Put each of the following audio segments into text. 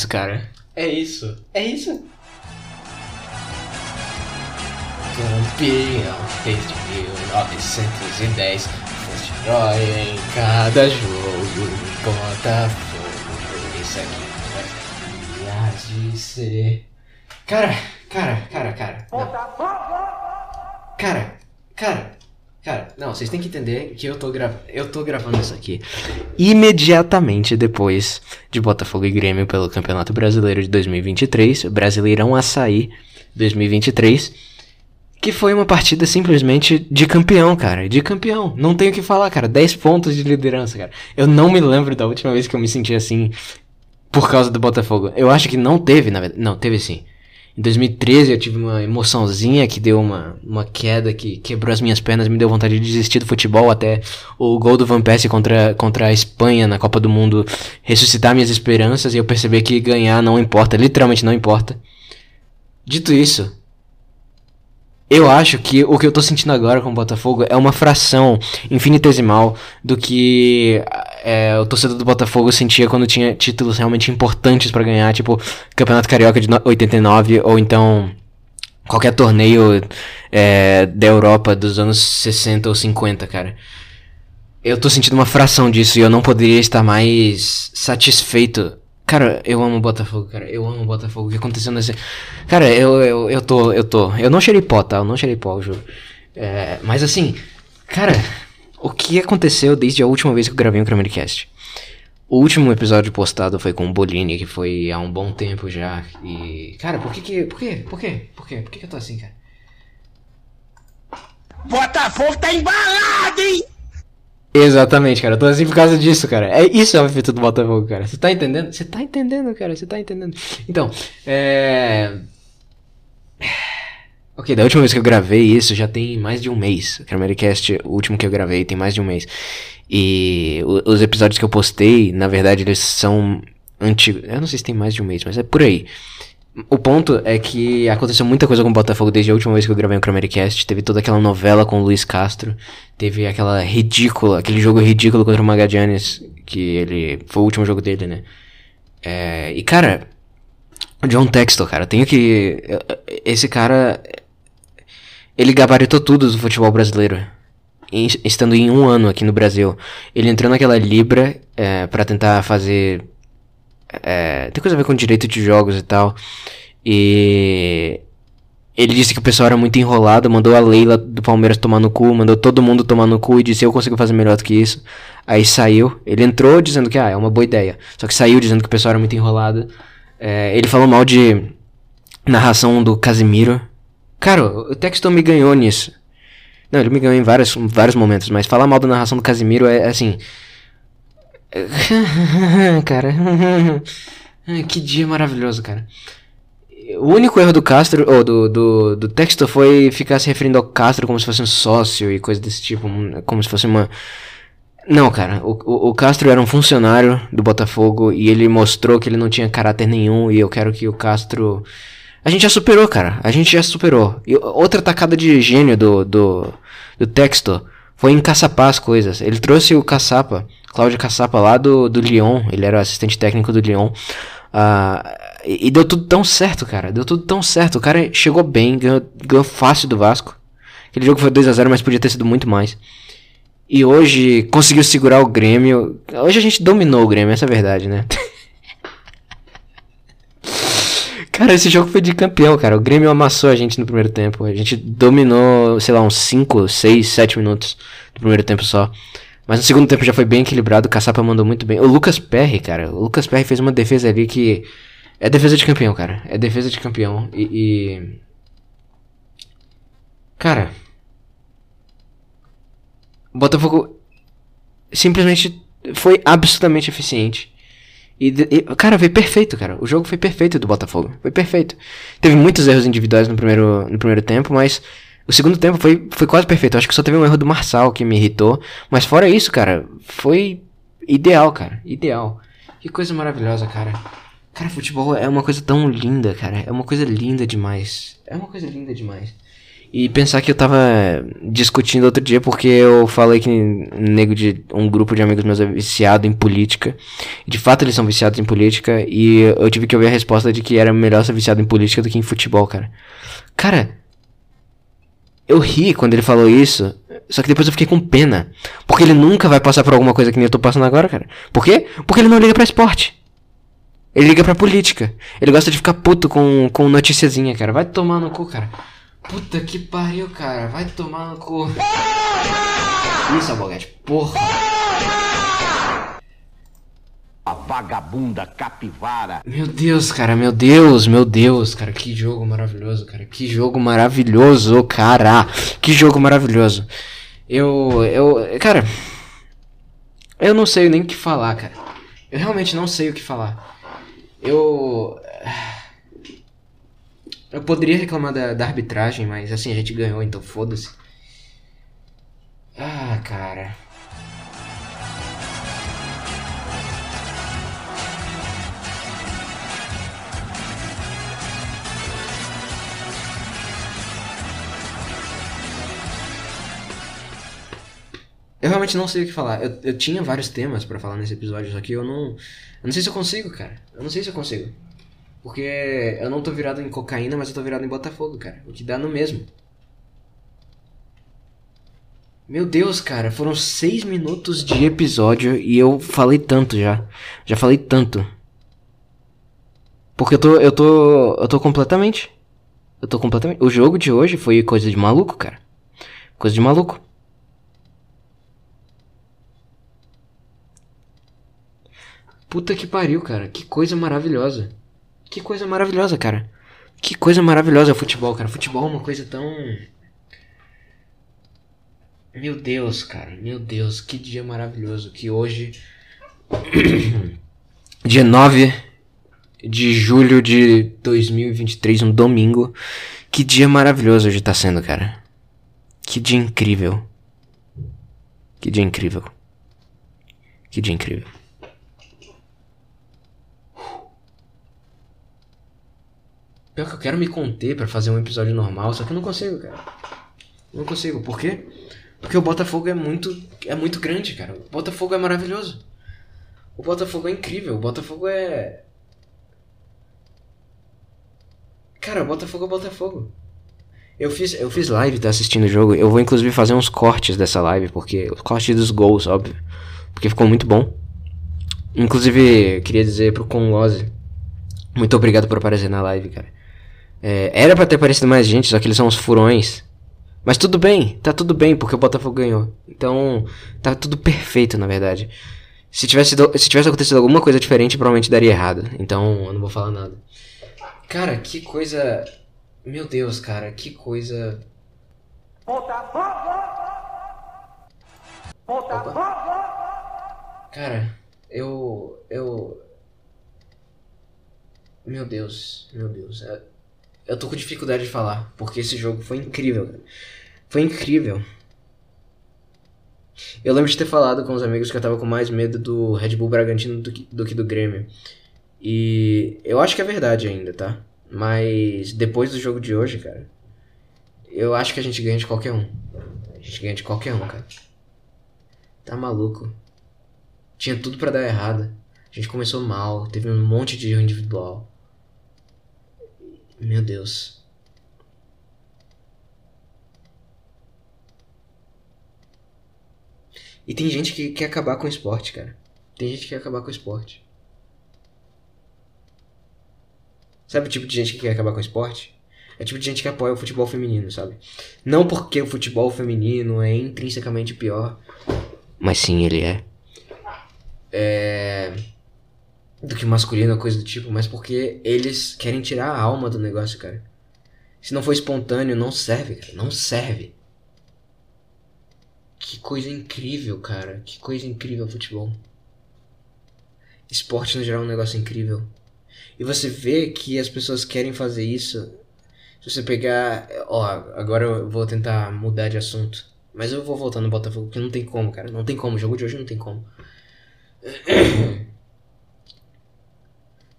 É isso, cara. É isso. É isso. Campeão desde 1910. Foste herói em cada jogo. Botafogo. Esse aqui vai de ser. Cara, cara, cara, cara. Não. Cara, cara. Cara, não, vocês têm que entender que eu tô, eu tô gravando isso aqui imediatamente depois de Botafogo e Grêmio pelo Campeonato Brasileiro de 2023, Brasileirão Açaí 2023, que foi uma partida simplesmente de campeão, cara, de campeão. Não tenho o que falar, cara, 10 pontos de liderança, cara. Eu não me lembro da última vez que eu me senti assim por causa do Botafogo. Eu acho que não teve, na verdade. Não, teve sim. Em 2013 eu tive uma emoçãozinha que deu uma, uma queda que quebrou as minhas pernas, me deu vontade de desistir do futebol até o gol do Van Persie contra, contra a Espanha na Copa do Mundo ressuscitar minhas esperanças e eu perceber que ganhar não importa, literalmente não importa. Dito isso, eu acho que o que eu tô sentindo agora com o Botafogo é uma fração infinitesimal do que é, o torcedor do Botafogo sentia quando tinha títulos realmente importantes para ganhar, tipo Campeonato Carioca de 89 ou então qualquer torneio é, da Europa dos anos 60 ou 50, cara. Eu tô sentindo uma fração disso e eu não poderia estar mais satisfeito Cara, eu amo o Botafogo, cara. Eu amo o Botafogo. O que aconteceu nesse. Cara, eu, eu, eu tô. Eu tô. Eu não cheirei pó, tá? Eu não cheirei pó, eu juro. É, mas assim, cara, o que aconteceu desde a última vez que eu gravei um Kramercast? O último episódio postado foi com o Bolini, que foi há um bom tempo já. E. Cara, por que que. Por quê? Por quê? Por quê? Por que, que eu tô assim, cara? Botafogo tá embalado, hein? Exatamente, cara. Eu tô assim por causa disso, cara. É isso é o efeito do Botafogo, cara. Você tá entendendo? Você tá entendendo, cara. Você tá entendendo. Então, é. Ok, da última vez que eu gravei isso já tem mais de um mês. O Camericast, o último que eu gravei, tem mais de um mês. E os episódios que eu postei, na verdade, eles são antigos. Eu não sei se tem mais de um mês, mas é por aí. O ponto é que aconteceu muita coisa com o Botafogo desde a última vez que eu gravei um Chromericast. Teve toda aquela novela com o Luiz Castro. Teve aquela ridícula, aquele jogo ridículo contra o Magadianes. Que ele. Foi o último jogo dele, né? É, e cara. O John Textor, cara, tenho que. Esse cara. Ele gabaritou tudo do futebol brasileiro. Estando em um ano aqui no Brasil. Ele entrou naquela Libra é, para tentar fazer é, tem coisa a ver com direito de jogos e tal. E ele disse que o pessoal era muito enrolado, mandou a Leila do Palmeiras tomar no cu, mandou todo mundo tomar no cu e disse eu consigo fazer melhor do que isso. Aí saiu, ele entrou dizendo que ah, é uma boa ideia. Só que saiu dizendo que o pessoal era muito enrolado. É, ele falou mal de narração do Casimiro. Cara, o Texto me ganhou nisso. Não, ele me ganhou em vários, vários momentos, mas falar mal da narração do Casimiro é, é assim. cara. que dia maravilhoso, cara. O único erro do Castro, ou do, do, do texto, foi ficar se referindo ao Castro como se fosse um sócio e coisa desse tipo, como se fosse uma. Não, cara, o, o, Castro era um funcionário do Botafogo e ele mostrou que ele não tinha caráter nenhum e eu quero que o Castro. A gente já superou, cara, a gente já superou. E outra tacada de gênio do, do, do texto foi encaçapar as coisas. Ele trouxe o Caçapa Cláudio Caçapa lá do, do Lyon, ele era assistente técnico do Lyon. Uh, e, e, deu tudo tão certo, cara. Deu tudo tão certo. O cara chegou bem, ganhou, ganhou fácil do Vasco. Aquele jogo foi 2 a 0 mas podia ter sido muito mais. E hoje conseguiu segurar o Grêmio. Hoje a gente dominou o Grêmio, essa é a verdade, né? cara, esse jogo foi de campeão, cara. O Grêmio amassou a gente no primeiro tempo. A gente dominou, sei lá, uns 5, 6, 7 minutos do primeiro tempo só. Mas no segundo tempo já foi bem equilibrado, o Caçapa mandou muito bem. O Lucas Perry, cara, o Lucas Perry fez uma defesa ali que é defesa de campeão, cara. É defesa de campeão. E. e... Cara. O Botafogo simplesmente foi absolutamente eficiente. E, e, cara, foi perfeito, cara. O jogo foi perfeito do Botafogo. Foi perfeito. Teve muitos erros individuais no primeiro, no primeiro tempo, mas o segundo tempo foi, foi quase perfeito. acho que só teve um erro do Marçal que me irritou. Mas fora isso, cara, foi ideal, cara. Ideal. Que coisa maravilhosa, cara. Cara, futebol é uma coisa tão linda, cara. É uma coisa linda demais. É uma coisa linda demais. E pensar que eu tava discutindo outro dia porque eu falei que nego de um grupo de amigos meus é viciado em política. De fato, eles são viciados em política. E eu tive que ouvir a resposta de que era melhor ser viciado em política do que em futebol, cara. Cara, eu ri quando ele falou isso. Só que depois eu fiquei com pena. Porque ele nunca vai passar por alguma coisa que nem eu tô passando agora, cara. Por quê? Porque ele não liga pra esporte. Ele liga pra política. Ele gosta de ficar puto com, com noticiazinha, cara. Vai tomar no cu, cara. Puta que pariu, cara. Vai tomar no cu. Isso, Alboguete. Porra. A vagabunda capivara. Meu Deus, cara. Meu Deus, meu Deus, cara. Que jogo maravilhoso, cara. Que jogo maravilhoso, cara. Que jogo maravilhoso. Eu. Eu. Cara. Eu não sei nem o que falar, cara. Eu realmente não sei o que falar. Eu. Eu poderia reclamar da, da arbitragem, mas assim, a gente ganhou, então foda-se. Ah, cara. Eu realmente não sei o que falar. Eu, eu tinha vários temas pra falar nesse episódio, só que eu não. Eu não sei se eu consigo, cara. Eu não sei se eu consigo. Porque eu não tô virado em cocaína, mas eu tô virado em Botafogo, cara. O que dá no mesmo. Meu Deus, cara, foram seis minutos de episódio e eu falei tanto já. Já falei tanto. Porque eu tô. Eu tô. Eu tô completamente. Eu tô completamente. O jogo de hoje foi coisa de maluco, cara. Coisa de maluco. Puta que pariu, cara. Que coisa maravilhosa. Que coisa maravilhosa, cara. Que coisa maravilhosa o futebol, cara. Futebol é uma coisa tão. Meu Deus, cara. Meu Deus, que dia maravilhoso. Que hoje. dia 9 de julho de 2023, um domingo. Que dia maravilhoso hoje tá sendo, cara. Que dia incrível. Que dia incrível. Que dia incrível. Pior que eu quero me conter para fazer um episódio normal, só que eu não consigo, cara. Não consigo. Por quê? Porque o Botafogo é muito é muito grande, cara. O Botafogo é maravilhoso. O Botafogo é incrível. O Botafogo é Cara, o Botafogo é o Botafogo. Eu fiz, eu fiz live, tá assistindo o jogo. Eu vou inclusive fazer uns cortes dessa live, porque os cortes dos gols, óbvio. Porque ficou muito bom. Inclusive, queria dizer pro Conlose, muito obrigado por aparecer na live, cara. É, era pra ter aparecido mais gente, só que eles são uns furões. Mas tudo bem, tá tudo bem, porque o Botafogo ganhou. Então, tá tudo perfeito, na verdade. Se tivesse, se tivesse acontecido alguma coisa diferente, provavelmente daria errado. Então, eu não vou falar nada. Cara, que coisa. Meu Deus, cara, que coisa. Botafogo! Botafogo! Cara, eu. Eu. Meu Deus, meu Deus. É, eu tô com dificuldade de falar, porque esse jogo foi incrível, Foi incrível. Eu lembro de ter falado com os amigos que eu tava com mais medo do Red Bull Bragantino do que do, que do Grêmio. E eu acho que é verdade ainda, tá? Mas depois do jogo de hoje, cara, eu acho que a gente ganha de qualquer um. A gente ganha de qualquer um, cara. Tá maluco. Tinha tudo para dar errado. A gente começou mal, teve um monte de erro individual. Meu Deus. E tem gente que quer acabar com o esporte, cara. Tem gente que quer acabar com o esporte. Sabe o tipo de gente que quer acabar com o esporte? É o tipo de gente que apoia o futebol feminino, sabe? Não porque o futebol feminino é intrinsecamente pior. Mas sim, ele é. É do que masculino, coisa do tipo, mas porque eles querem tirar a alma do negócio, cara. Se não for espontâneo, não serve, cara. Não serve. Que coisa incrível, cara. Que coisa incrível futebol. Esporte no geral é um negócio incrível. E você vê que as pessoas querem fazer isso. Se você pegar. Ó, agora eu vou tentar mudar de assunto. Mas eu vou voltar no Botafogo, porque não tem como, cara. Não tem como. O jogo de hoje não tem como.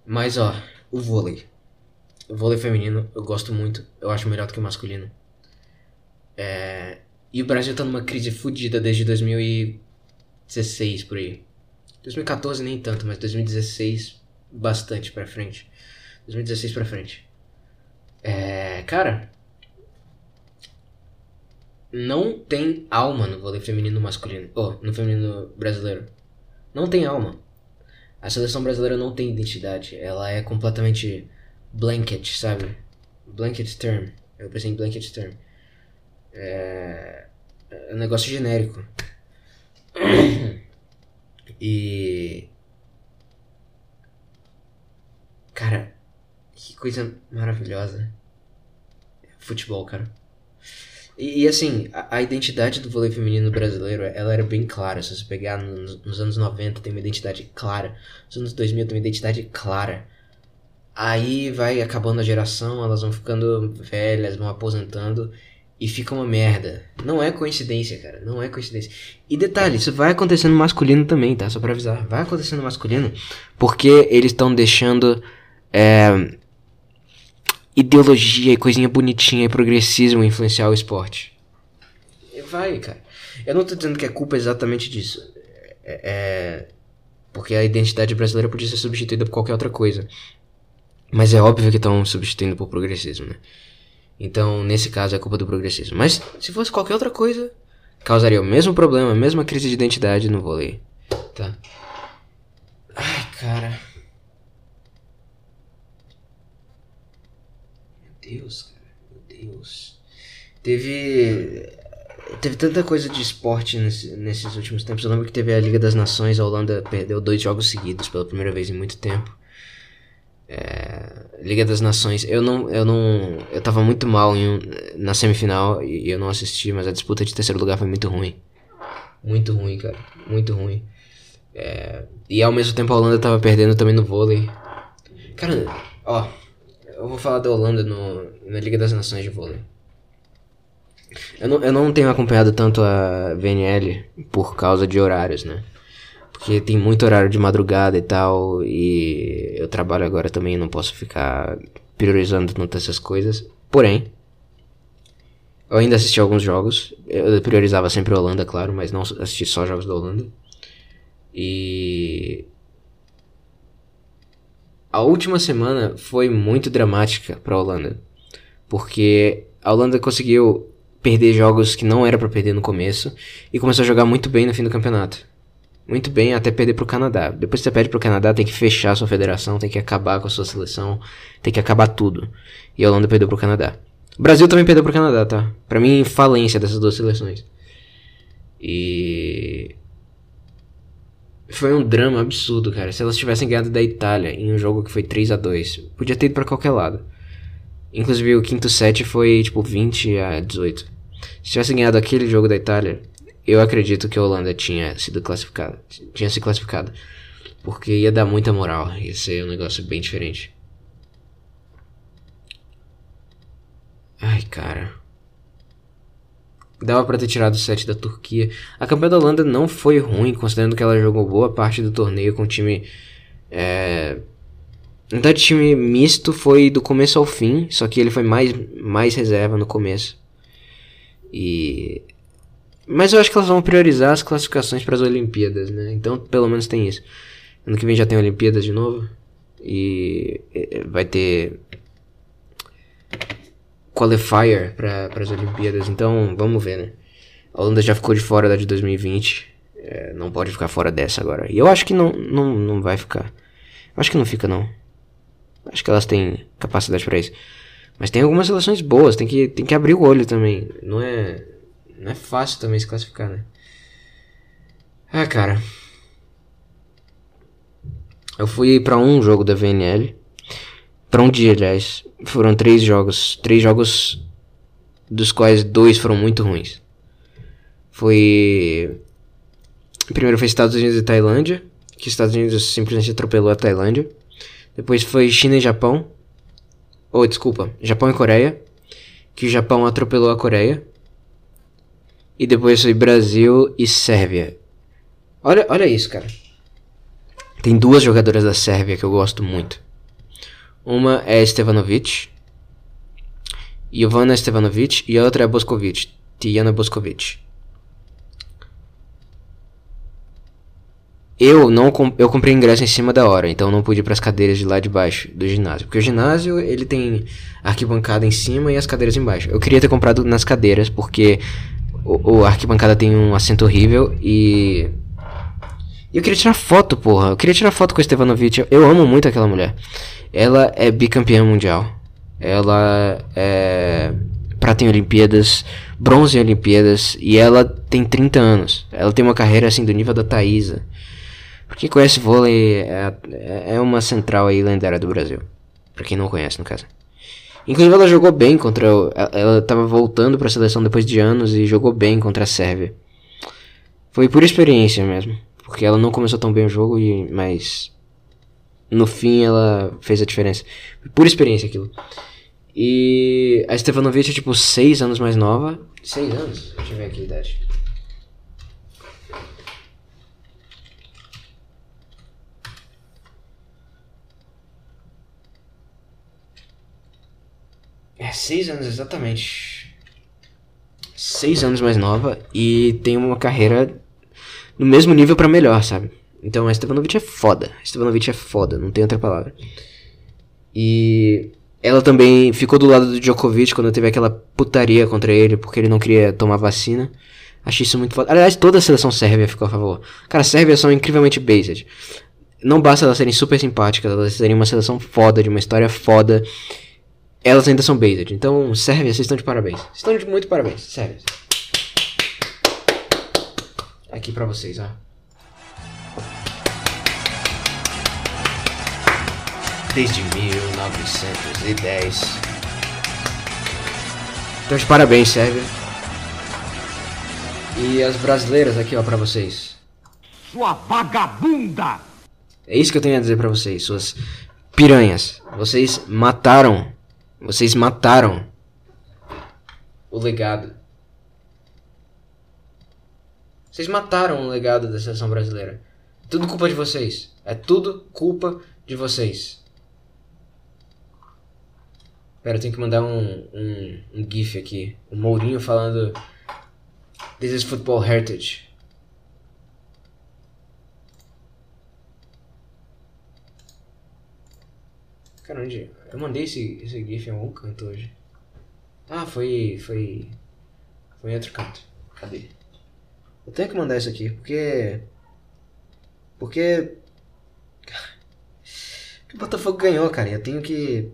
Mas ó, o vôlei. O vôlei feminino eu gosto muito. Eu acho melhor do que o masculino. É, e o Brasil tá numa crise fodida desde 2016 por aí. 2014 nem tanto, mas 2016 bastante pra frente. 2016 pra frente. É, cara, não tem alma no vôlei feminino masculino. Oh, no feminino brasileiro. Não tem alma. A seleção brasileira não tem identidade. Ela é completamente blanket, sabe? Blanket term. Eu pensei em blanket term. É, é um negócio genérico. E. Cara, que coisa maravilhosa. Futebol, cara. E, e assim, a, a, identidade do vôlei feminino brasileiro, ela era bem clara. Se você pegar nos, nos, anos 90, tem uma identidade clara. Nos anos 2000 tem uma identidade clara. Aí vai acabando a geração, elas vão ficando velhas, vão aposentando e fica uma merda. Não é coincidência, cara. Não é coincidência. E detalhe, isso vai acontecer no masculino também, tá? Só pra avisar. Vai acontecer no masculino porque eles estão deixando é, ideologia e coisinha bonitinha e progressismo influenciar o esporte. Vai, cara. Eu não tô dizendo que é culpa exatamente disso. É, é, porque a identidade brasileira podia ser substituída por qualquer outra coisa. Mas é óbvio que estão substituindo por progressismo, né? Então, nesse caso, é culpa do progressismo. Mas, se fosse qualquer outra coisa, causaria o mesmo problema, a mesma crise de identidade no vôlei. Tá? Ai, cara. Deus, cara. Meu Deus. Teve. Teve tanta coisa de esporte nesse, nesses últimos tempos. Eu lembro que teve a Liga das Nações, a Holanda perdeu dois jogos seguidos pela primeira vez em muito tempo. É, Liga das Nações, eu não, eu não, eu tava muito mal em, na semifinal e eu não assisti, mas a disputa de terceiro lugar foi muito ruim, muito ruim, cara, muito ruim. É, e ao mesmo tempo a Holanda tava perdendo também no vôlei. Cara, ó, eu vou falar da Holanda no, na Liga das Nações de vôlei. Eu não, eu não tenho acompanhado tanto a VNL por causa de horários, né? Porque tem muito horário de madrugada e tal, e eu trabalho agora também, não posso ficar priorizando tanto essas coisas. Porém, eu ainda assisti alguns jogos. Eu priorizava sempre a Holanda, claro, mas não assisti só jogos da Holanda. E a última semana foi muito dramática para a Holanda, porque a Holanda conseguiu perder jogos que não era para perder no começo e começou a jogar muito bem no fim do campeonato. Muito bem, até perder pro Canadá. Depois que você perde pro Canadá, tem que fechar a sua federação, tem que acabar com a sua seleção, tem que acabar tudo. E a Holanda perdeu pro Canadá. O Brasil também perdeu pro Canadá, tá? Pra mim, falência dessas duas seleções. E foi um drama absurdo, cara. Se elas tivessem ganhado da Itália em um jogo que foi 3 a 2 podia ter ido pra qualquer lado. Inclusive o quinto set foi tipo 20 a 18. Se tivessem ganhado aquele jogo da Itália, eu acredito que a Holanda tinha sido classificada. Tinha se classificado. Porque ia dar muita moral. Ia ser um negócio bem diferente. Ai, cara. Dava para ter tirado o set da Turquia. A campanha da Holanda não foi ruim, considerando que ela jogou boa parte do torneio com time. É... Verdade, time misto foi do começo ao fim, só que ele foi mais, mais reserva no começo. E. Mas eu acho que elas vão priorizar as classificações para as Olimpíadas, né? Então, pelo menos tem isso. Ano que vem já tem Olimpíadas de novo. E vai ter qualifier para as Olimpíadas, então vamos ver, né? A Holanda já ficou de fora da de 2020, é, não pode ficar fora dessa agora. E eu acho que não, não, não vai ficar. Acho que não fica, não. Acho que elas têm capacidade para isso. Mas tem algumas seleções boas, tem que, tem que abrir o olho também. Não é, não é fácil também se classificar, né? Ah, cara. Eu fui para um jogo da VNL. Para um dia, aliás. Foram três jogos. Três jogos dos quais dois foram muito ruins. Foi. Primeiro foi Estados Unidos e Tailândia. Que Estados Unidos simplesmente atropelou a Tailândia. Depois foi China e Japão. Ou, oh, desculpa, Japão e Coreia. Que o Japão atropelou a Coreia. E depois foi Brasil e Sérvia. Olha, olha isso, cara. Tem duas jogadoras da Sérvia que eu gosto muito. Uma é Stevanovic, Ivana Stevanovic, e a outra é Boskovic. Tiana Boscovic. Eu não eu comprei ingresso em cima da hora, então não pude ir para as cadeiras de lá de baixo do ginásio, porque o ginásio ele tem arquibancada em cima e as cadeiras embaixo. Eu queria ter comprado nas cadeiras porque o, o arquibancada tem um assento horrível e eu queria tirar foto, porra. Eu queria tirar foto com a Stevanovic. Eu amo muito aquela mulher. Ela é bicampeã mundial. Ela é prata em Olimpíadas, bronze em Olimpíadas e ela tem 30 anos. Ela tem uma carreira assim do nível da Thaisa. Pra quem conhece vôlei, é, é uma central aí lendária do Brasil. Pra quem não conhece, no caso. Inclusive ela jogou bem contra. Ela tava voltando pra seleção depois de anos e jogou bem contra a Sérvia. Foi por experiência mesmo. Porque ela não começou tão bem o jogo, e, mas. No fim ela fez a diferença. Por experiência aquilo. E a Stefanovic é tipo 6 anos mais nova. 6 anos? Deixa eu ver aqui a idade. É, seis anos exatamente. Seis anos mais nova e tem uma carreira no mesmo nível para melhor, sabe? Então a Stevanovic é foda. A Stevanovic é foda, não tem outra palavra. E ela também ficou do lado do Djokovic quando teve aquela putaria contra ele porque ele não queria tomar vacina. Achei isso muito foda. Aliás, toda a seleção sérvia ficou a favor. Cara, as sérvias são incrivelmente based. Não basta elas serem super simpáticas, elas serem uma seleção foda, de uma história foda elas ainda são based. Então, Sérvia, vocês estão de parabéns. Vocês estão de muito parabéns, Sérvia. Aqui pra vocês, ó. Desde 1910. Então, de parabéns, Sérvia. E as brasileiras aqui, ó, pra vocês. Sua vagabunda! É isso que eu tenho a dizer pra vocês, suas piranhas. Vocês mataram vocês mataram o legado. Vocês mataram o legado da seleção brasileira. Tudo culpa de vocês. É tudo culpa de vocês. Pera, eu tenho que mandar um, um, um GIF aqui. O Mourinho falando. This is football heritage. Cara, onde. Eu mandei esse, esse GIF em algum canto hoje. Ah, foi. Foi. Foi em outro canto. Cadê? Eu tenho que mandar isso aqui, porque. Porque. O Botafogo ganhou, cara. Eu tenho que.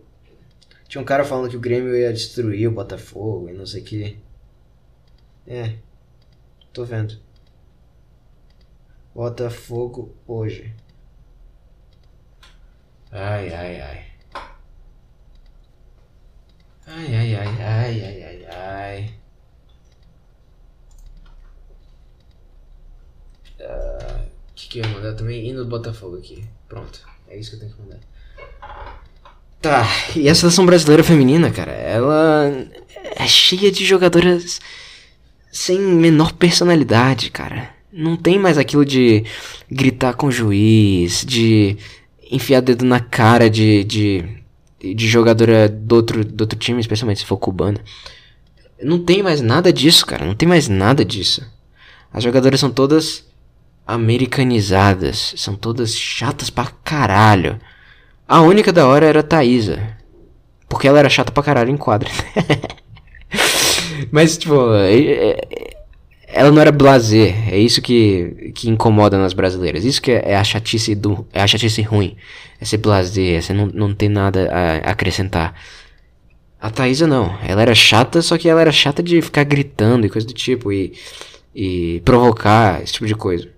Tinha um cara falando que o Grêmio ia destruir o Botafogo e não sei o que. É. Tô vendo. Botafogo hoje. Ai, ai, ai. Ai, ai, ai, ai, ai, ai, ai. O uh, que, que eu ia mandar também? Hino do Botafogo aqui. Pronto. É isso que eu tenho que mandar. Tá, e a seleção brasileira feminina, cara, ela é cheia de jogadoras sem menor personalidade, cara. Não tem mais aquilo de gritar com o juiz, de enfiar dedo na cara de, de de jogadora do outro, do outro time, especialmente se for cubana. Não tem mais nada disso, cara. Não tem mais nada disso. As jogadoras são todas americanizadas. São todas chatas pra caralho. A única da hora era a Thaisa. Porque ela era chata pra caralho em quadra. Mas, tipo, é, é, ela não era blazer. É isso que, que incomoda nas brasileiras. Isso que é, é a chatice do. É a chatice ruim. É ser blazer, você não, não tem nada a acrescentar. A Thaisa não. Ela era chata, só que ela era chata de ficar gritando e coisa do tipo. E, e provocar, esse tipo de coisa.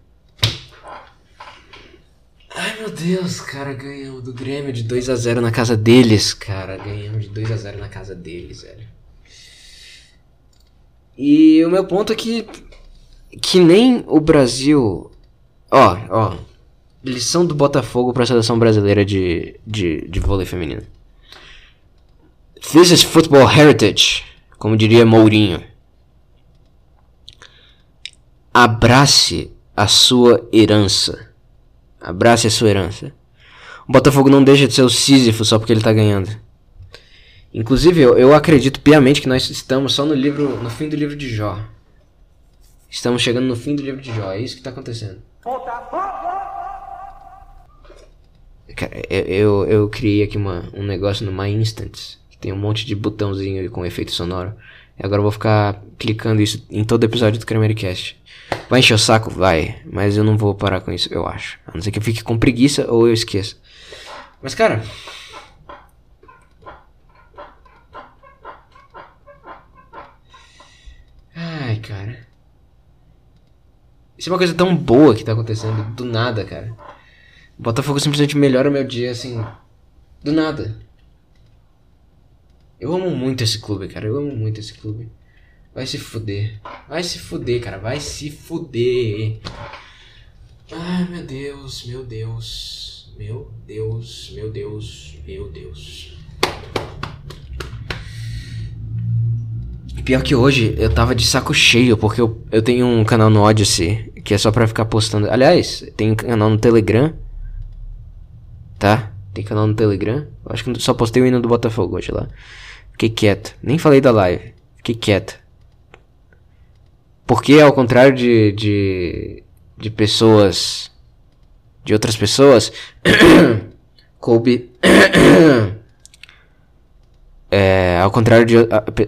Ai meu Deus, cara, ganhamos do Grêmio de 2 a 0 na casa deles, cara. Ganhamos de 2 a 0 na casa deles, velho. E o meu ponto é que. Que nem o Brasil. Ó, ó. Lição do Botafogo para a seleção brasileira de, de, de vôlei feminino. This is football heritage, como diria Mourinho. Abrace a sua herança. Abrace a sua herança. O Botafogo não deixa de ser o Sísifo só porque ele tá ganhando. Inclusive, eu, eu acredito piamente que nós estamos só no livro, no fim do livro de Jó. Estamos chegando no fim do livro de Jó, é isso que está acontecendo. Cara, eu, eu, eu criei aqui uma, um negócio no My Instants, que tem um monte de botãozinho com efeito sonoro. E agora eu vou ficar clicando isso em todo episódio do Cast. Vai encher o saco? Vai. Mas eu não vou parar com isso, eu acho. A não ser que eu fique com preguiça ou eu esqueça. Mas, cara, Ai, cara. Isso é uma coisa tão boa que tá acontecendo do nada, cara. O Botafogo simplesmente melhora meu dia assim. Do nada. Eu amo muito esse clube, cara. Eu amo muito esse clube. Vai se fuder. Vai se fuder, cara. Vai se fuder. Ai, meu Deus, meu Deus. Meu Deus, meu Deus, meu Deus. Pior que hoje eu tava de saco cheio, porque eu, eu tenho um canal no Odyssey que é só pra ficar postando. Aliás, tem canal no Telegram. Tá? Tem canal no Telegram. Acho que só postei o hino do Botafogo hoje lá. Fiquei quieto. Nem falei da live. Fiquei quieto. Porque ao contrário de. de. de pessoas. de outras pessoas. coube. É, ao contrário de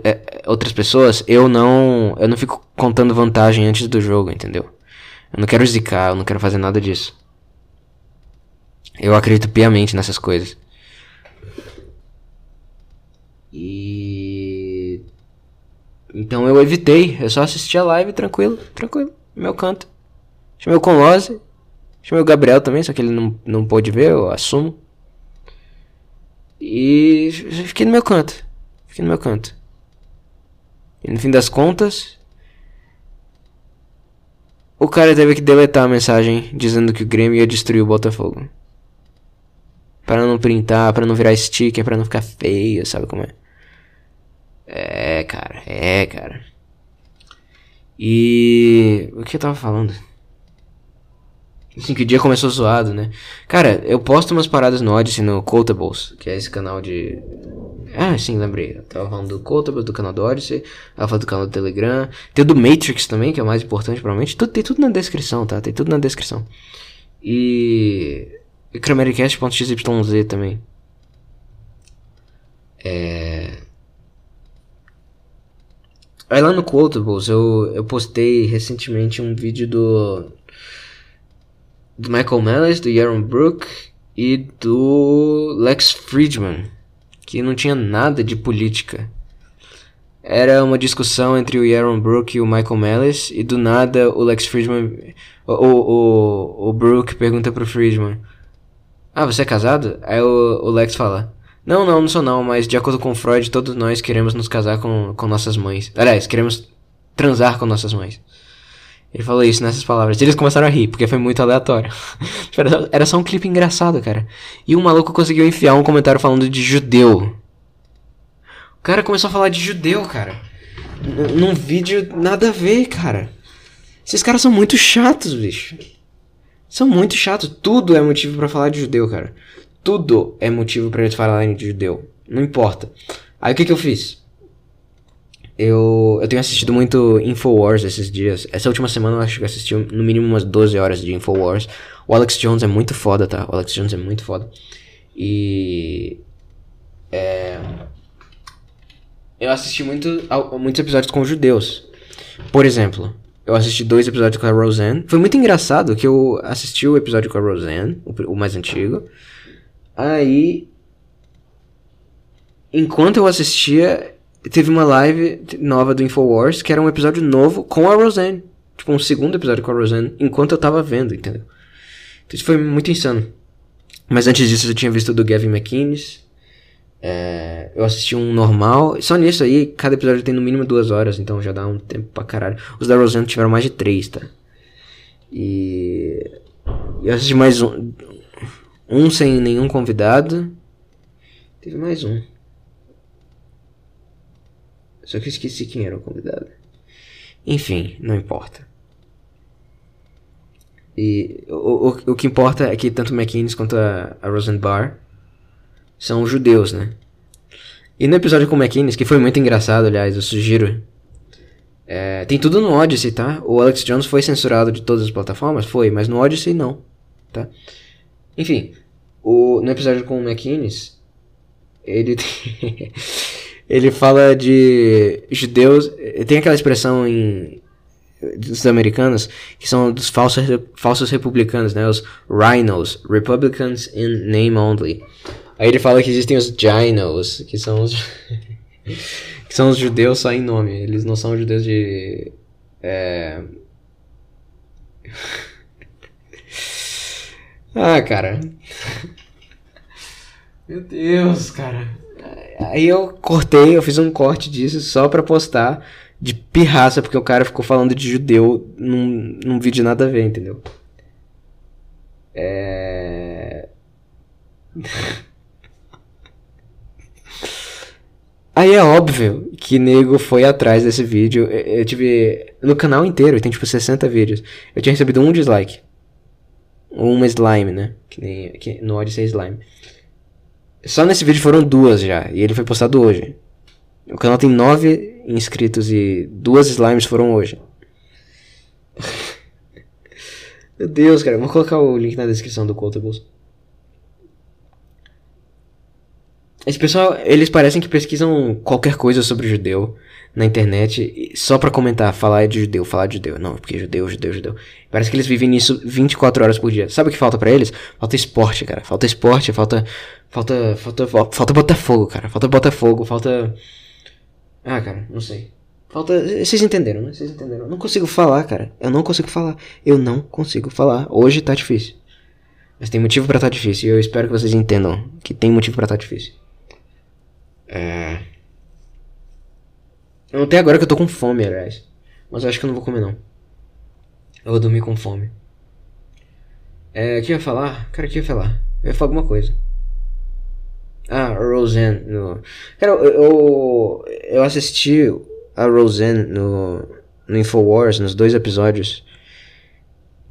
é, outras pessoas, eu não, eu não fico contando vantagem antes do jogo, entendeu? Eu não quero zicar, eu não quero fazer nada disso. Eu acredito piamente nessas coisas. E então eu evitei, eu só assisti a live tranquilo, tranquilo, meu canto. Chamei o Conlose, chamei o Gabriel também, só que ele não, não pôde ver, eu assumo. E fiquei no meu canto. Fiquei no meu canto. E no fim das contas, o cara teve que deletar a mensagem dizendo que o Grêmio ia destruir o Botafogo. Para não printar, para não virar sticker, para não ficar feio, sabe como é? É, cara, é, cara. E. O que eu tava falando? Assim, que o dia começou zoado, né? Cara, eu posto umas paradas no Odyssey no Quotables, que é esse canal de. Ah, sim, lembrei. Eu tava falando do Quotables, do canal do Odyssey, tava falando do canal do Telegram. Tem o do Matrix também, que é o mais importante, provavelmente. Tudo, tem tudo na descrição, tá? Tem tudo na descrição. E. E Cramericast.xyz também. É. Aí lá no Quotables eu, eu postei recentemente um vídeo do do Michael Malice, do Aaron Brook e do Lex Friedman, que não tinha nada de política. Era uma discussão entre o Aaron Brook e o Michael Malice, e do nada o Lex Friedman. O, o, o Brook pergunta pro Friedman: Ah, você é casado? Aí o, o Lex fala: Não, não, não sou não, mas de acordo com Freud, todos nós queremos nos casar com, com nossas mães. Aliás, queremos transar com nossas mães. Ele falou isso nessas palavras. Eles começaram a rir, porque foi muito aleatório. Era só um clipe engraçado, cara. E o maluco conseguiu enfiar um comentário falando de judeu. O cara começou a falar de judeu, cara. N num vídeo nada a ver, cara. Esses caras são muito chatos, bicho. São muito chatos. Tudo é motivo para falar de judeu, cara. Tudo é motivo para eles falarem de judeu. Não importa. Aí o que que eu fiz? Eu, eu tenho assistido muito Infowars esses dias. Essa última semana eu acho que assisti no mínimo umas 12 horas de Infowars. O Alex Jones é muito foda, tá? O Alex Jones é muito foda. E. É. Eu assisti muito, muitos episódios com judeus. Por exemplo, eu assisti dois episódios com a Roseanne. Foi muito engraçado que eu assisti o episódio com a Roseanne, o, o mais antigo. Aí. Enquanto eu assistia, teve uma live nova do Infowars que era um episódio novo com a Roseanne. Tipo, um segundo episódio com a Roseanne, enquanto eu tava vendo, entendeu? Então isso foi muito insano. Mas antes disso eu tinha visto o do Gavin McInnes. É, eu assisti um normal. Só nisso aí, cada episódio tem no mínimo duas horas, então já dá um tempo pra caralho. Os da Roseanne tiveram mais de três, tá? E. Eu assisti mais um. Um sem nenhum convidado. Teve mais um. Só que eu esqueci quem era o convidado. Enfim, não importa. E o, o, o que importa é que tanto McInnes quanto a, a Rosenbar são judeus, né? E no episódio com o McInnes, que foi muito engraçado, aliás, eu sugiro. É, tem tudo no Odyssey, tá? O Alex Jones foi censurado de todas as plataformas? Foi, mas no Odyssey não, tá? Enfim, o, no episódio com o McInnes, ele ele fala de judeus. Tem aquela expressão em dos americanos que são dos falsos falsos republicanos, né? Os rhinos, Republicans in name only. Aí ele fala que existem os Ginos, que são os. que são os judeus só em nome. Eles não são judeus de. É... ah, cara. Meu Deus, cara. Aí eu cortei, eu fiz um corte disso só pra postar de pirraça, porque o cara ficou falando de judeu num, num vídeo nada a ver, entendeu? É. Aí é óbvio que nego foi atrás desse vídeo. Eu tive. No canal inteiro, tem tipo 60 vídeos. Eu tinha recebido um dislike. Uma slime, né? Que nem. Que no Odyssey Slime. Só nesse vídeo foram duas já. E ele foi postado hoje. O canal tem 9 inscritos e duas slimes foram hoje. Meu Deus, cara. Vou colocar o link na descrição do Quotables. Esse pessoal, eles parecem que pesquisam qualquer coisa sobre judeu na internet só pra comentar, falar de judeu, falar de judeu. Não, porque judeu, judeu, judeu. Parece que eles vivem nisso 24 horas por dia. Sabe o que falta para eles? Falta esporte, cara. Falta esporte, falta. Falta. Falta. Falta Botafogo, cara. Falta Botafogo, falta. Ah, cara, não sei. Falta. Vocês entenderam, né? Vocês entenderam. Eu não consigo falar, cara. Eu não consigo falar. Eu não consigo falar. Hoje tá difícil. Mas tem motivo para tá difícil. E eu espero que vocês entendam que tem motivo para tá difícil. É. Até agora que eu tô com fome, aliás. Mas eu acho que eu não vou comer, não. Eu vou dormir com fome. É, o que eu ia falar? Cara, o que eu ia falar? Eu ia falar alguma coisa. Ah, Roseanne no... Cara, eu, eu, assisti a Roseanne no, no Infowars, nos dois episódios.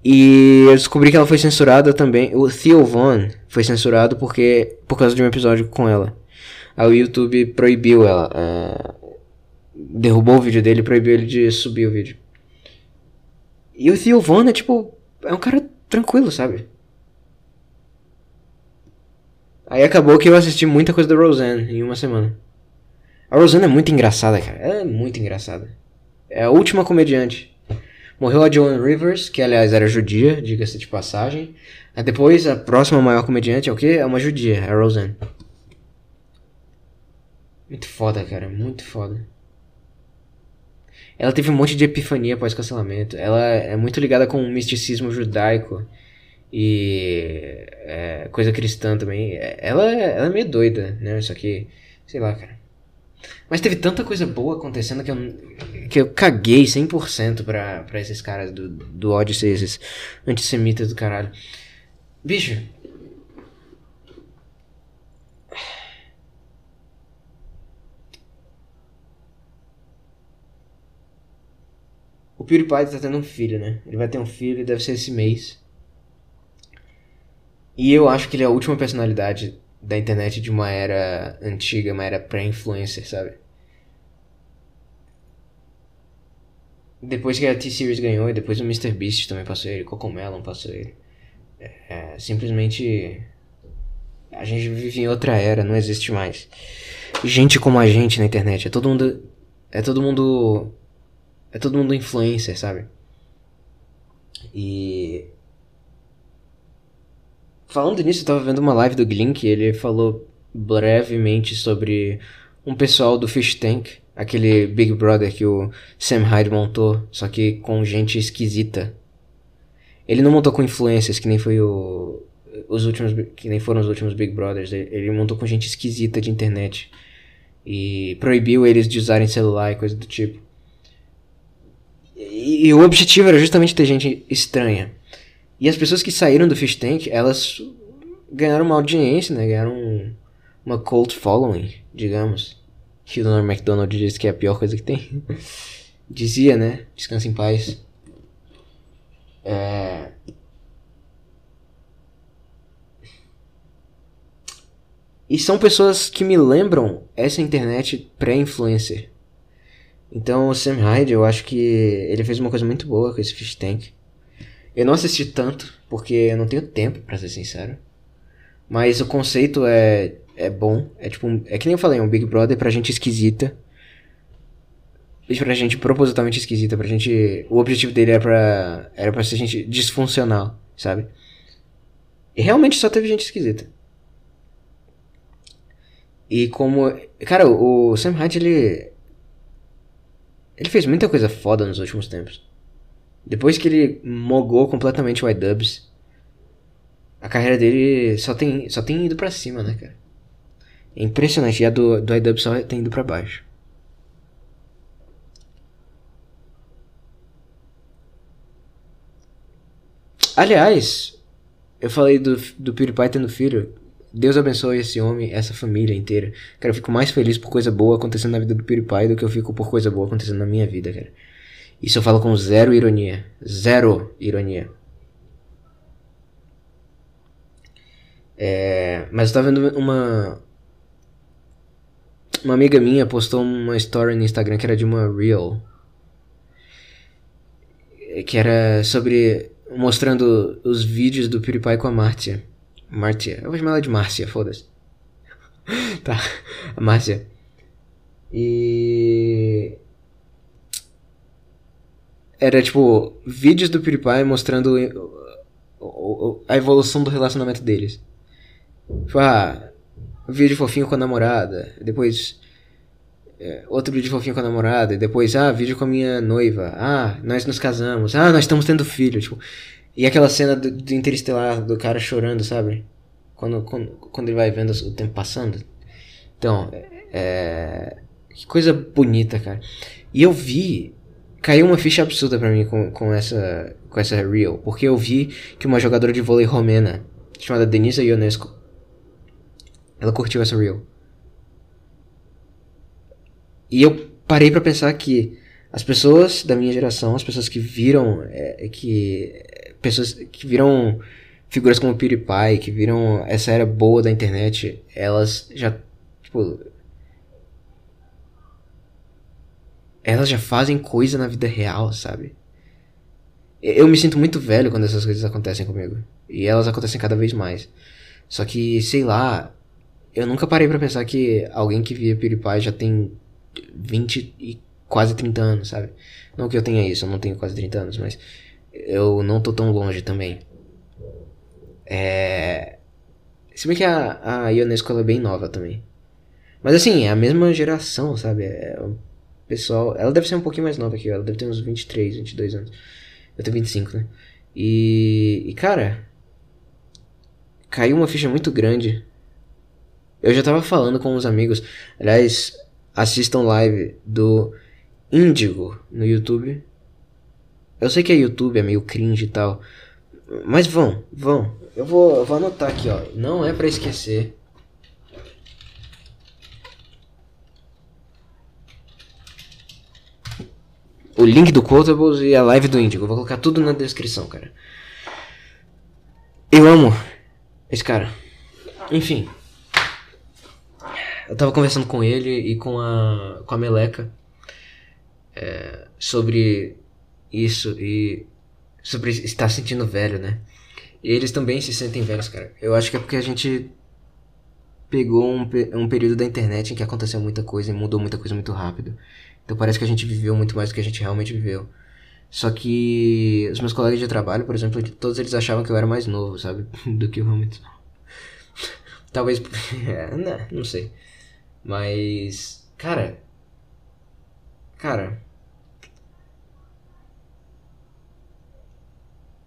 E eu descobri que ela foi censurada também. O Theo Von foi censurado porque por causa de um episódio com ela. Aí o YouTube proibiu ela. É, derrubou o vídeo dele e proibiu ele de subir o vídeo. E o Von é tipo. É um cara tranquilo, sabe? Aí acabou que eu assisti muita coisa da Roseanne em uma semana. A Roseanne é muito engraçada, cara. Ela é muito engraçada. É a última comediante. Morreu a Joan Rivers, que aliás era judia, diga-se de passagem. Aí depois a próxima maior comediante é o quê? É uma judia, é a Roseanne. Muito foda, cara, muito foda. Ela teve um monte de epifania após cancelamento. Ela é muito ligada com o misticismo judaico e é, coisa cristã também. Ela, ela é meio doida, né? Só que, sei lá, cara. Mas teve tanta coisa boa acontecendo que eu, que eu caguei 100% pra, pra esses caras do, do Odyssey, esses antissemitas do caralho. Bicho, O PewDiePie tá tendo um filho, né? Ele vai ter um filho, deve ser esse mês. E eu acho que ele é a última personalidade da internet de uma era antiga, uma era pré-influencer, sabe? Depois que a T-Series ganhou, e depois o Mr. Beast também passou ele, Cocomelon passou ele. É, simplesmente. A gente vive em outra era, não existe mais. Gente como a gente na internet, é todo mundo. É todo mundo é todo mundo influencer, sabe? E. Falando nisso, eu tava vendo uma live do Glink, ele falou brevemente sobre um pessoal do Fish Tank, aquele Big Brother que o Sam Hyde montou, só que com gente esquisita. Ele não montou com influencers, que nem foi o os últimos que nem foram os últimos Big Brothers, ele montou com gente esquisita de internet e proibiu eles de usarem celular e coisa do tipo. E, e, o objetivo era justamente ter gente estranha. E as pessoas que saíram do Fish Tank, elas ganharam uma audiência, né? Ganharam um, uma cult following, digamos. Que o Donald McDonald disse que é a pior coisa que tem. Dizia, né? Descansa em paz. É... E são pessoas que me lembram essa internet pré-influencer. Então o Sam Hyde, eu acho que ele fez uma coisa muito boa com esse Fish Tank. Eu não assisti tanto, porque eu não tenho tempo, para ser sincero. Mas o conceito é, é bom. É tipo, é que nem eu falei, um Big Brother pra gente esquisita. Pra gente propositalmente esquisita, pra gente. O objetivo dele era pra. Era pra ser gente disfuncional, sabe? E realmente só teve gente esquisita. E como. Cara, o Sam Hyde, ele. Ele fez muita coisa foda nos últimos tempos. Depois que ele mogou completamente o iDubbbz, a carreira dele só tem, só tem ido pra cima, né, cara? É impressionante. E a do, do iDub só tem ido pra baixo. Aliás, eu falei do, do PewDiePie tendo filho. Deus abençoe esse homem, essa família inteira. Cara, eu fico mais feliz por coisa boa acontecendo na vida do PewDiePie do que eu fico por coisa boa acontecendo na minha vida, cara. Isso eu falo com zero ironia. Zero ironia. É, mas eu tava vendo uma. Uma amiga minha postou uma story no Instagram que era de uma Reel. Que era sobre mostrando os vídeos do PewDiePie com a Márcia. Márcia. Eu vou chamar ela de Márcia, foda-se. tá. A Márcia. E. Era tipo vídeos do PewDiePie mostrando a evolução do relacionamento deles. Tipo, ah, vídeo fofinho com a namorada. Depois. É, outro vídeo fofinho com a namorada. Depois, ah, vídeo com a minha noiva. Ah, nós nos casamos. Ah, nós estamos tendo filho. Tipo, e aquela cena do, do Interestelar do cara chorando, sabe? Quando, quando, quando ele vai vendo o tempo passando. Então, é. Que coisa bonita, cara. E eu vi. Caiu uma ficha absurda pra mim com, com essa com essa reel. Porque eu vi que uma jogadora de vôlei romena, chamada Denisa Ionesco, ela curtiu essa reel. E eu parei para pensar que as pessoas da minha geração, as pessoas que viram é, que pessoas que viram figuras como PewDiePie, que viram essa era boa da internet, elas já, tipo... Elas já fazem coisa na vida real, sabe? Eu me sinto muito velho quando essas coisas acontecem comigo. E elas acontecem cada vez mais. Só que, sei lá, eu nunca parei para pensar que alguém que via PewDiePie já tem 20 e quase 30 anos, sabe? Não que eu tenha isso, eu não tenho quase 30 anos, mas eu não tô tão longe também. É. Se bem que a, a Ionesco é bem nova também. Mas assim, é a mesma geração, sabe? É o pessoal. Ela deve ser um pouquinho mais nova que eu, ela deve ter uns 23, 22 anos. Eu tenho 25, né? E. E cara. Caiu uma ficha muito grande. Eu já tava falando com uns amigos. Aliás, assistam live do Índigo no YouTube. Eu sei que é YouTube, é meio cringe e tal. Mas vão, vão. Eu vou, eu vou anotar aqui, ó. Não é para esquecer. O link do Quotables e a live do Índigo. Vou colocar tudo na descrição, cara. Eu amo esse cara. Enfim. Eu tava conversando com ele e com a, com a Meleca é, sobre isso e sobre estar sentindo velho, né? E eles também se sentem velhos, cara. Eu acho que é porque a gente pegou um, um período da internet em que aconteceu muita coisa e mudou muita coisa muito rápido. Então parece que a gente viveu muito mais do que a gente realmente viveu. Só que os meus colegas de trabalho, por exemplo, todos eles achavam que eu era mais novo, sabe? do que eu realmente sou. Talvez. É, não, né, não sei. Mas. Cara. Cara.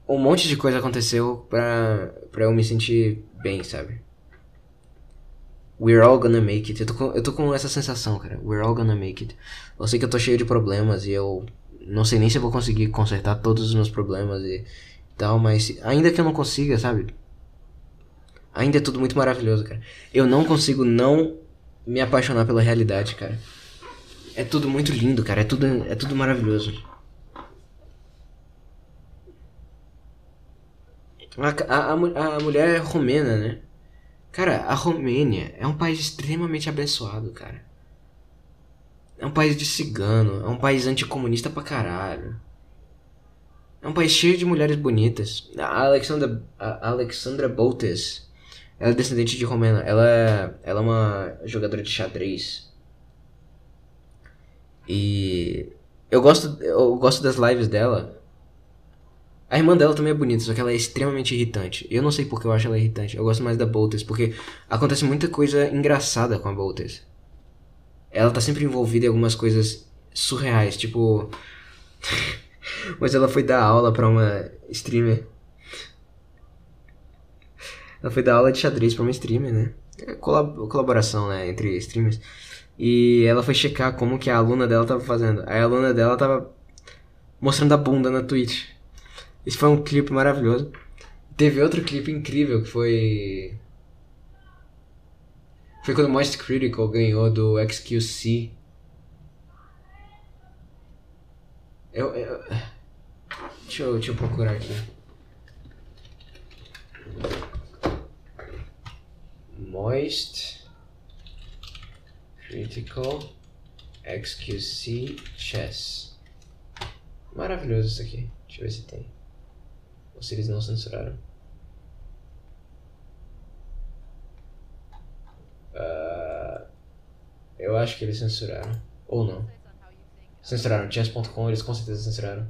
Um monte de coisa aconteceu pra, pra eu me sentir bem, sabe? We're all gonna make it. Eu tô, com, eu tô com essa sensação, cara. We're all gonna make it. Eu sei que eu tô cheio de problemas e eu não sei nem se eu vou conseguir consertar todos os meus problemas e tal, mas ainda que eu não consiga, sabe? Ainda é tudo muito maravilhoso, cara. Eu não consigo não me apaixonar pela realidade, cara. É tudo muito lindo, cara. É tudo, é tudo maravilhoso. A, a, a, mulher é romena, né? Cara, a Romênia é um país extremamente abençoado, cara. É um país de cigano, é um país anticomunista pra caralho. É um país cheio de mulheres bonitas. A Alexandra, a Alexandra Boltes, ela é descendente de romena. Ela é, ela é uma jogadora de xadrez. E eu gosto, eu gosto das lives dela. A irmã dela também é bonita, só que ela é extremamente irritante. Eu não sei porque eu acho ela irritante. Eu gosto mais da Boltes, porque acontece muita coisa engraçada com a Boltes. Ela tá sempre envolvida em algumas coisas surreais, tipo. Mas ela foi dar aula pra uma streamer. Ela foi dar aula de xadrez pra uma streamer, né? É colab colaboração, né, entre streamers. E ela foi checar como que a aluna dela tava fazendo. Aí a aluna dela tava mostrando a bunda na Twitch. Esse foi um clipe maravilhoso. Teve outro clipe incrível que foi. Foi quando Most Critical ganhou do XQC. Eu, eu... Deixa, eu, deixa eu procurar aqui. Moist Critical XQC Chess. Maravilhoso isso aqui. Deixa eu ver se tem. Se eles não censuraram. Uh, eu acho que eles censuraram. Ou não. Censuraram. Chess.com eles com certeza censuraram.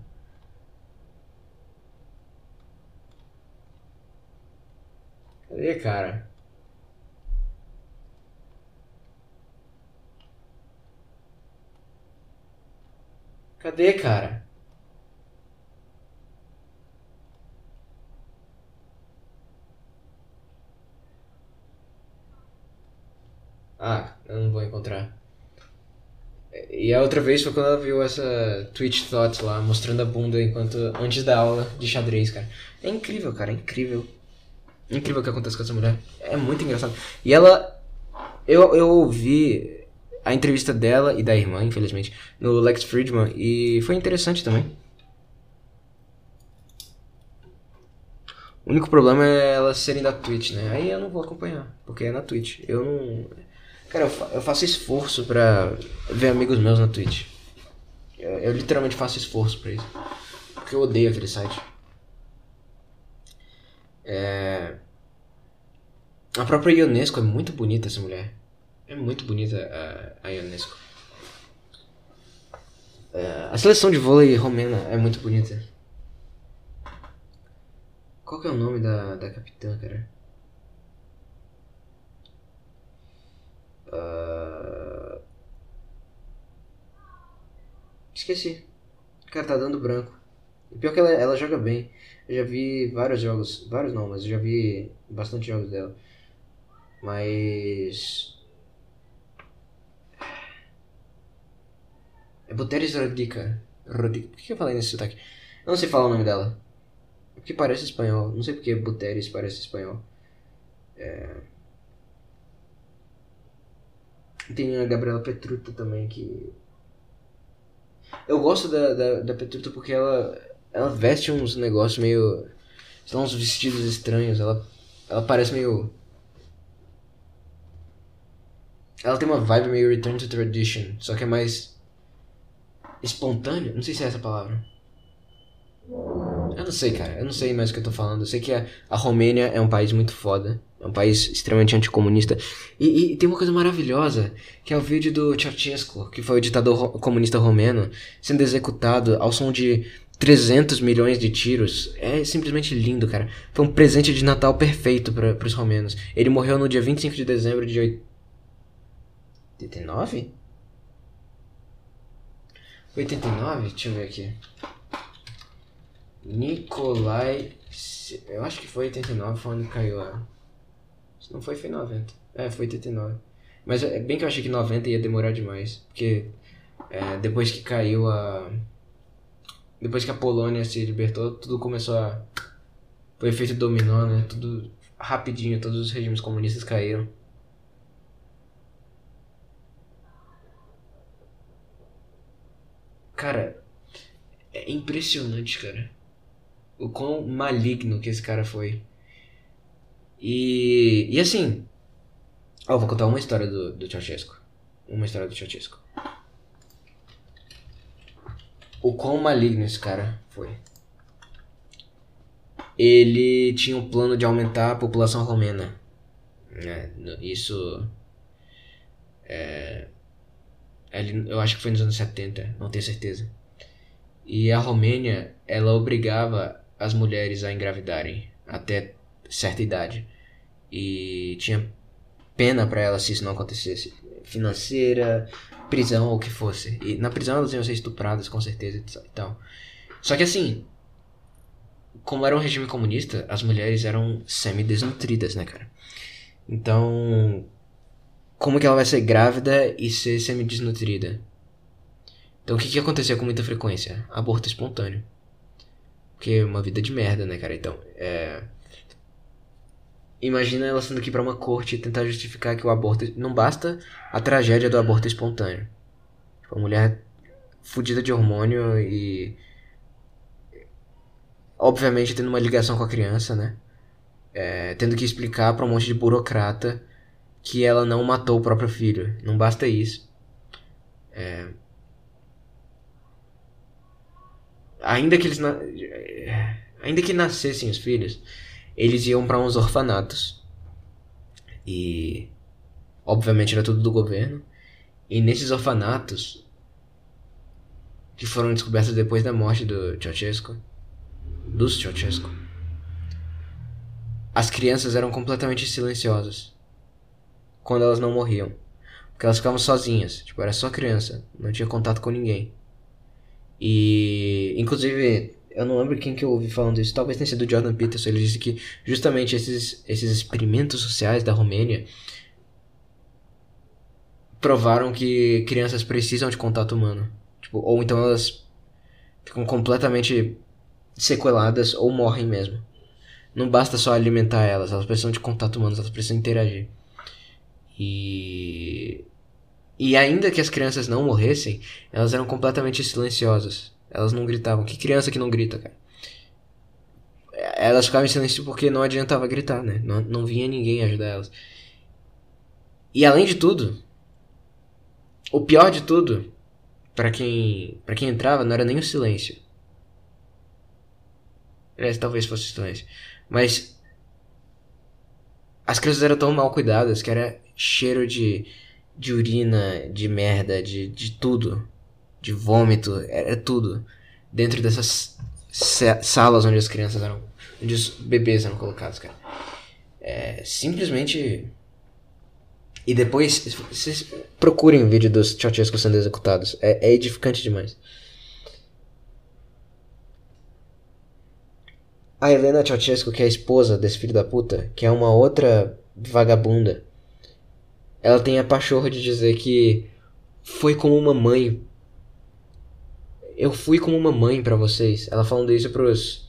Cadê, cara? Cadê, cara? Ah, eu não vou encontrar. E a outra vez foi quando ela viu essa Twitch Thoughts lá, mostrando a bunda enquanto antes da aula de xadrez, cara. É incrível, cara, é incrível. É incrível o que acontece com essa mulher. É muito engraçado. E ela. Eu, eu ouvi a entrevista dela e da irmã, infelizmente, no Lex Friedman, e foi interessante também. O único problema é elas serem da Twitch, né? Aí eu não vou acompanhar, porque é na Twitch. Eu não. Cara, eu, fa eu faço esforço pra ver amigos meus na Twitch. Eu, eu, literalmente faço esforço pra isso. Porque eu odeio aquele site. É... A própria Ionesco é muito bonita essa mulher. É muito bonita a, a Ionesco. É... A seleção de vôlei romena é muito bonita. Qual que é o nome da, da capitã, cara? Uh... Esqueci. Cara, tá dando branco. E pior que ela, ela joga bem. Eu já vi vários jogos. Vários não, mas eu já vi bastante jogos dela. Mas. É Buteris Rodica. Rodica. Por que eu falei nesse sotaque? Eu não sei falar o nome dela. Porque parece espanhol. Não sei porque Buteris parece espanhol. É. Tem a Gabriela Petruta também, que. Eu gosto da, da, da Petruta porque ela, ela veste uns negócios meio. São uns vestidos estranhos. Ela, ela parece meio. Ela tem uma vibe meio Return to Tradition, só que é mais. espontânea? Não sei se é essa a palavra. Eu não sei, cara. Eu não sei mais o que eu tô falando. Eu sei que a, a Romênia é um país muito foda. É um país extremamente anticomunista. E, e, tem uma coisa maravilhosa, que é o vídeo do Ceausescu, que foi o ditador comunista romeno, sendo executado ao som de 300 milhões de tiros. É simplesmente lindo, cara. Foi um presente de Natal perfeito para os romenos. Ele morreu no dia 25 de dezembro de 89? 89? Deixa eu ver aqui. Nikolai. Eu acho que foi 89, foi onde caiu a. Se não foi, foi 90. É, foi 89. Mas é bem que eu achei que 90 ia demorar demais. Porque é, depois que caiu a. Depois que a Polônia se libertou, tudo começou a. Foi efeito dominó, né? Tudo rapidinho, todos os regimes comunistas caíram. Cara, é impressionante, cara. O quão maligno que esse cara foi. E, e assim, Ó, vou contar uma história do, do Ceausescu. Uma história do Ceausescu. O quão maligno esse cara foi. Ele tinha um plano de aumentar a população romena. É, isso. É, ele, eu acho que foi nos anos 70, não tenho certeza. E a Romênia, ela obrigava as mulheres a engravidarem até certa idade. E tinha pena para elas se isso não acontecesse. Financeira, prisão ou o que fosse. E na prisão elas iam ser estupradas com certeza e tal. Só que assim, como era um regime comunista, as mulheres eram semi-desnutridas, né, cara? Então, como que ela vai ser grávida e ser semi-desnutrida? Então, o que que acontecia com muita frequência? Aborto espontâneo. Porque é uma vida de merda, né, cara? Então, é... Imagina ela sendo aqui para uma corte e tentar justificar que o aborto... Não basta a tragédia do aborto espontâneo. Tipo, a mulher fudida de hormônio e... Obviamente tendo uma ligação com a criança, né? É, tendo que explicar para um monte de burocrata que ela não matou o próprio filho. Não basta isso. É, ainda que eles ainda que nascessem os filhos, eles iam para uns orfanatos. E obviamente era tudo do governo. E nesses orfanatos que foram descobertos depois da morte do Ceausescu, dos Ceausescu, as crianças eram completamente silenciosas quando elas não morriam, porque elas ficavam sozinhas, tipo, era só criança, não tinha contato com ninguém. E, inclusive, eu não lembro quem que eu ouvi falando isso, talvez tenha sido o Jordan Peterson, ele disse que justamente esses, esses experimentos sociais da Romênia provaram que crianças precisam de contato humano. Tipo, ou então elas ficam completamente sequeladas ou morrem mesmo. Não basta só alimentar elas, elas precisam de contato humano, elas precisam interagir. E e ainda que as crianças não morressem, elas eram completamente silenciosas. Elas não gritavam. Que criança que não grita, cara? Elas ficavam em silêncio porque não adiantava gritar, né? Não, não vinha ninguém ajudar elas. E além de tudo, o pior de tudo, para quem para quem entrava, não era nem o silêncio. Aliás, talvez fosse o silêncio. Mas as crianças eram tão mal cuidadas que era cheiro de de urina, de merda, de, de tudo. De vômito, era é, é tudo. Dentro dessas salas onde as crianças eram. onde os bebês eram colocados, cara. É, simplesmente. E depois, vocês procurem o vídeo dos Ceausescu sendo executados. É, é edificante demais. A Helena Ceausescu, que é a esposa desse filho da puta, que é uma outra vagabunda ela tem a pachorra de dizer que foi como uma mãe. Eu fui como uma mãe para vocês. Ela falando isso pros,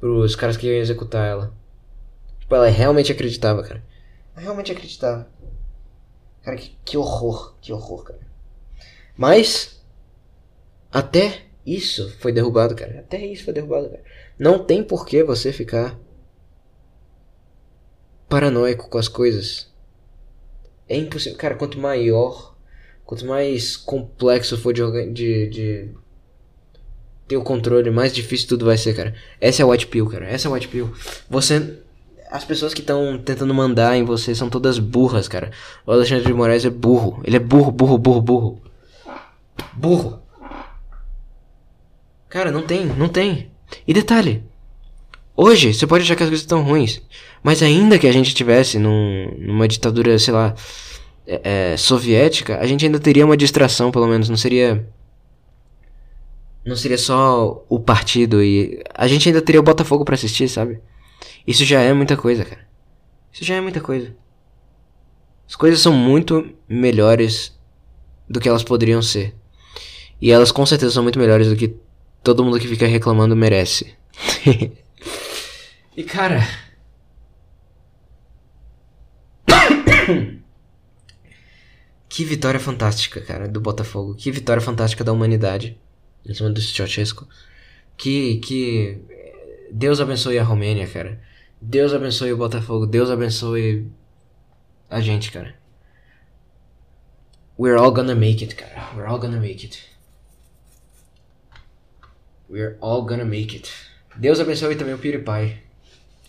pros caras que iam executar ela. Tipo, ela realmente acreditava, cara. Ela realmente acreditava. Cara, que, que horror. Que horror, cara. Mas, até isso foi derrubado, cara. Até isso foi derrubado, cara. Não tem por que você ficar paranoico com as coisas. É impossível. Cara, quanto maior, quanto mais complexo for de, de, de ter o controle, mais difícil tudo vai ser, cara. Essa é a White Pill, cara. Essa é a White Pill. Você. As pessoas que estão tentando mandar em você são todas burras, cara. O Alexandre de Moraes é burro. Ele é burro, burro, burro, burro. Burro. Cara, não tem, não tem. E detalhe. Hoje, você pode achar que as coisas estão ruins. Mas ainda que a gente estivesse num, numa ditadura, sei lá, é, é, soviética, a gente ainda teria uma distração, pelo menos. Não seria. Não seria só o partido e. A gente ainda teria o Botafogo para assistir, sabe? Isso já é muita coisa, cara. Isso já é muita coisa. As coisas são muito melhores do que elas poderiam ser. E elas com certeza são muito melhores do que todo mundo que fica reclamando merece. e cara. que vitória fantástica, cara, do Botafogo. Que vitória fantástica da humanidade. Em cima do Ceausescu. Que, que... Deus abençoe a Romênia, cara. Deus abençoe o Botafogo. Deus abençoe... a gente, cara. We're all gonna make it, cara. We're all gonna make it. We're all gonna make it. Deus abençoe também o PewDiePie.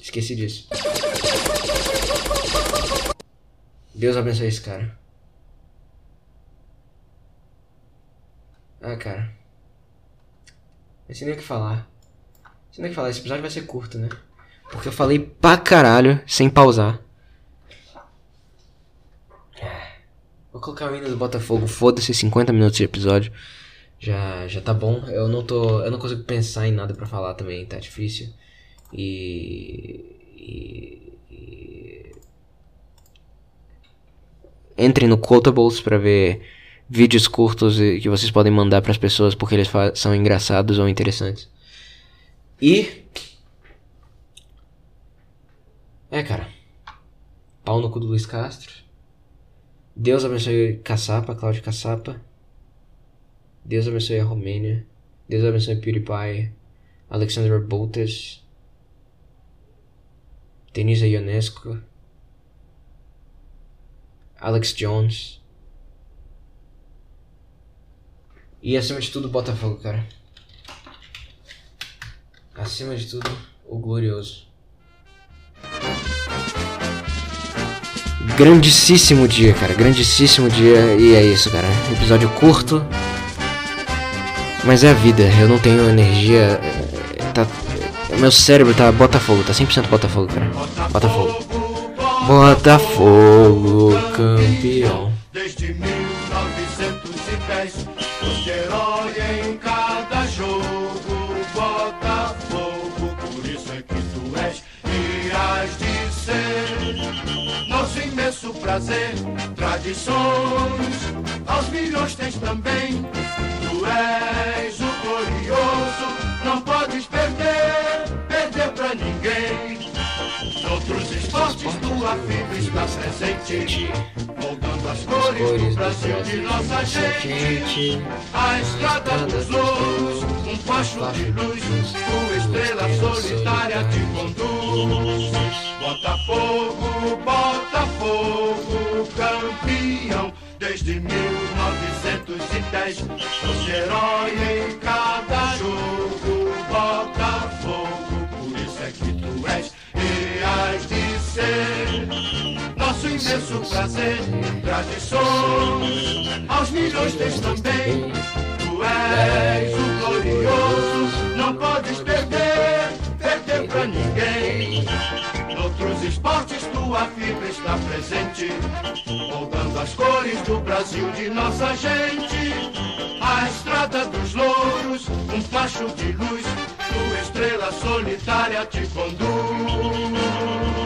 Esqueci disso. Deus abençoe esse cara. Ah, cara. Não sei nem o que falar. Não sei nem o que falar. Esse episódio vai ser curto, né? Porque eu falei pra caralho sem pausar. Vou colocar o hino do Botafogo. Foda-se 50 minutos de episódio. Já, já tá bom. Eu não tô. Eu não consigo pensar em nada pra falar também, tá difícil. E. e, e... Entrem no Quotables pra ver vídeos curtos que vocês podem mandar para as pessoas porque eles são engraçados ou interessantes. E. É, cara. Pau no cu do Luiz Castro. Deus abençoe Caçapa, Cláudio Caçapa. Deus abençoe a Romênia. Deus abençoe PewDiePie. Alexander Boltes. Denise Ionesco. Alex Jones. E acima de tudo, Botafogo, cara. Acima de tudo, o glorioso. Grandíssimo dia, cara. Grandíssimo dia. E é isso, cara. Episódio curto. Mas é a vida. Eu não tenho energia. Tá... Meu cérebro tá Botafogo. Tá 100% Botafogo, cara. Botafogo. Botafogo, campeão. Desde 1910 de herói em cada jogo, Botafogo, por isso é que tu és e has de ser. Nosso imenso prazer, tradições, aos milhões tens também. Tu és o glorioso, não podes perder, pra ninguém. Noutros esportes tua fibra está presente moldando as cores do Brasil de nossa gente. A estrada dos louros, um facho de luz, tua estrela solitária te conduz. Botafogo, Botafogo, campeão desde 1910. Fosse herói em cada jogo, has de ser nosso imenso prazer, tradições, aos milhões tens também. Tu és o glorioso, não podes perder, perder pra ninguém. Noutros esportes tua fibra está presente, moldando as cores do Brasil de nossa gente. A estrada dos louros, um facho de luz, tua estrela solitária te conduz.